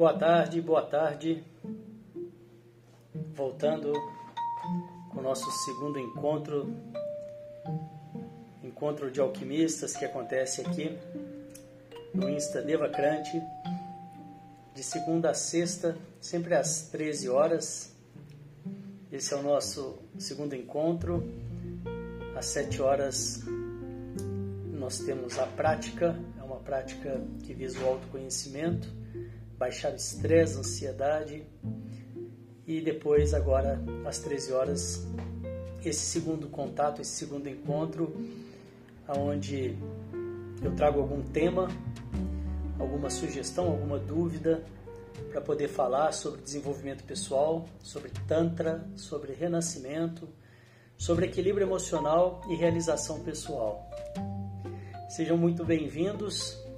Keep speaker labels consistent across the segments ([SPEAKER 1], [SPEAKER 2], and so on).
[SPEAKER 1] Boa tarde, boa tarde. Voltando com o nosso segundo encontro, encontro de alquimistas que acontece aqui no Insta Devacrante, de segunda a sexta, sempre às 13 horas. Esse é o nosso segundo encontro. Às 7 horas nós temos a prática, é uma prática que visa o autoconhecimento, baixar o estresse, a ansiedade. E depois, agora, às 13 horas, esse segundo contato, esse segundo encontro, onde eu trago algum tema, alguma sugestão, alguma dúvida para poder falar sobre desenvolvimento pessoal, sobre Tantra, sobre renascimento, sobre equilíbrio emocional e realização pessoal. Sejam muito bem-vindos.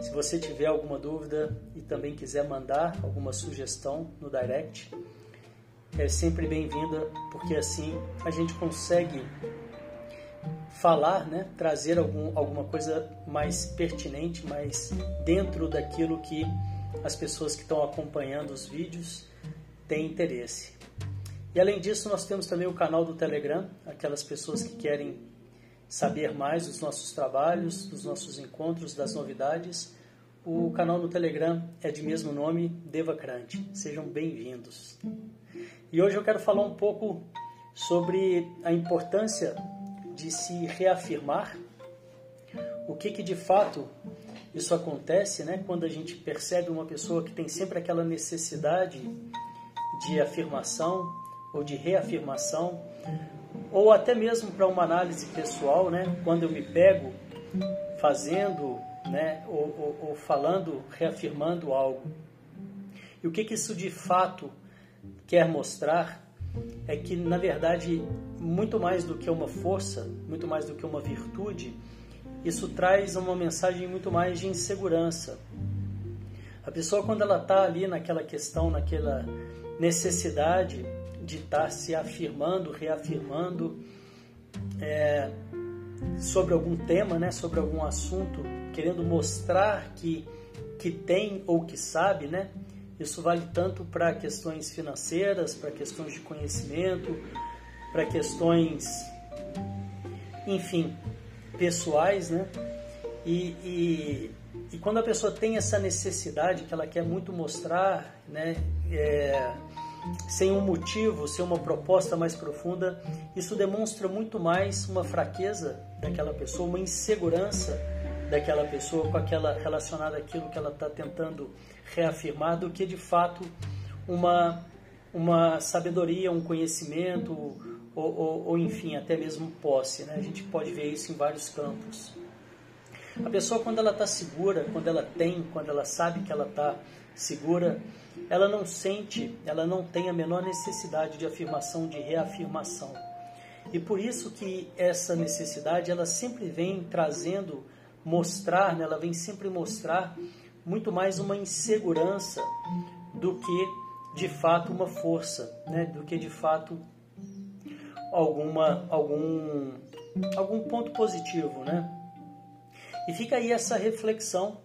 [SPEAKER 1] Se você tiver alguma dúvida e também quiser mandar alguma sugestão no direct, é sempre bem-vinda, porque assim a gente consegue falar, né, trazer algum, alguma coisa mais pertinente, mais dentro daquilo que as pessoas que estão acompanhando os vídeos têm interesse. E além disso, nós temos também o canal do Telegram, aquelas pessoas que querem saber mais dos nossos trabalhos, dos nossos encontros, das novidades. O canal no Telegram é de mesmo nome, Devacrante. Sejam bem-vindos. E hoje eu quero falar um pouco sobre a importância de se reafirmar. O que que de fato isso acontece, né? Quando a gente percebe uma pessoa que tem sempre aquela necessidade de afirmação ou de reafirmação, ou até mesmo para uma análise pessoal, né? Quando eu me pego fazendo, né? Ou, ou, ou falando, reafirmando algo. E o que que isso de fato quer mostrar é que, na verdade, muito mais do que uma força, muito mais do que uma virtude, isso traz uma mensagem muito mais de insegurança. A pessoa, quando ela está ali naquela questão, naquela necessidade de estar tá se afirmando, reafirmando é, sobre algum tema, né, sobre algum assunto, querendo mostrar que, que tem ou que sabe, né, isso vale tanto para questões financeiras, para questões de conhecimento, para questões, enfim, pessoais, né? E, e, e, quando a pessoa tem essa necessidade que ela quer muito mostrar, né? É, sem um motivo, sem uma proposta mais profunda, isso demonstra muito mais uma fraqueza daquela pessoa, uma insegurança daquela pessoa com aquela relacionada àquilo que ela está tentando reafirmar do que de fato uma uma sabedoria, um conhecimento ou, ou, ou enfim até mesmo posse, né? A gente pode ver isso em vários campos. A pessoa quando ela está segura, quando ela tem, quando ela sabe que ela está segura, ela não sente, ela não tem a menor necessidade de afirmação, de reafirmação. E por isso que essa necessidade ela sempre vem trazendo mostrar, né, ela vem sempre mostrar muito mais uma insegurança do que de fato uma força, né, do que de fato alguma algum algum ponto positivo, né? E fica aí essa reflexão,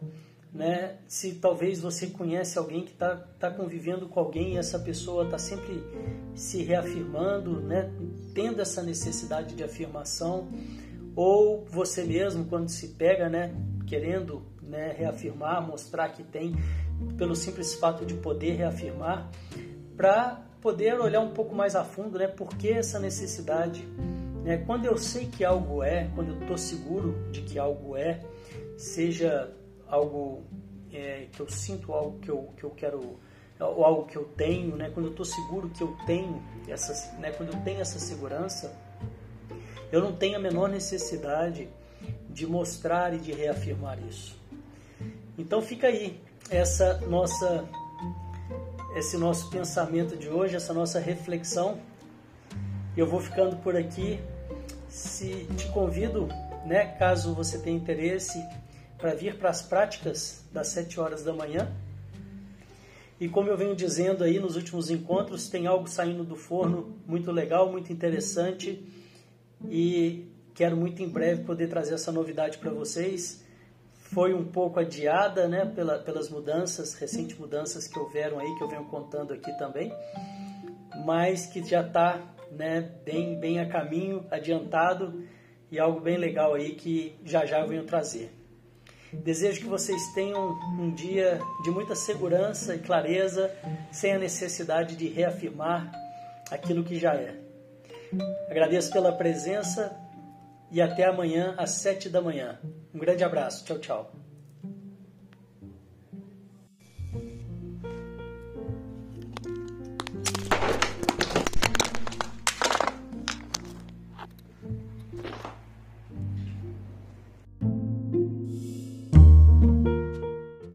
[SPEAKER 1] né? Se talvez você conhece alguém que está tá convivendo com alguém e essa pessoa está sempre se reafirmando, né? Tendo essa necessidade de afirmação, ou você mesmo quando se pega, né, querendo né, reafirmar, mostrar que tem, pelo simples fato de poder reafirmar, para poder olhar um pouco mais a fundo, né, por que essa necessidade. Né? Quando eu sei que algo é, quando eu estou seguro de que algo é, seja algo é, que eu sinto, algo que eu, que eu quero, ou algo que eu tenho, né? quando eu estou seguro que eu tenho, essa, né? quando eu tenho essa segurança, eu não tenho a menor necessidade de mostrar e de reafirmar isso. Então fica aí essa nossa esse nosso pensamento de hoje, essa nossa reflexão. Eu vou ficando por aqui. Se te convido, né, caso você tenha interesse para vir para as práticas das 7 horas da manhã. E como eu venho dizendo aí nos últimos encontros, tem algo saindo do forno muito legal, muito interessante e quero muito em breve poder trazer essa novidade para vocês. foi um pouco adiada né, pela, pelas mudanças, recentes mudanças que houveram aí, que eu venho contando aqui também, mas que já está né, bem, bem a caminho, adiantado e algo bem legal aí que já já eu venho trazer. Desejo que vocês tenham um dia de muita segurança e clareza, sem a necessidade de reafirmar aquilo que já é. Agradeço pela presença e até amanhã às sete da manhã. Um grande abraço. Tchau, tchau.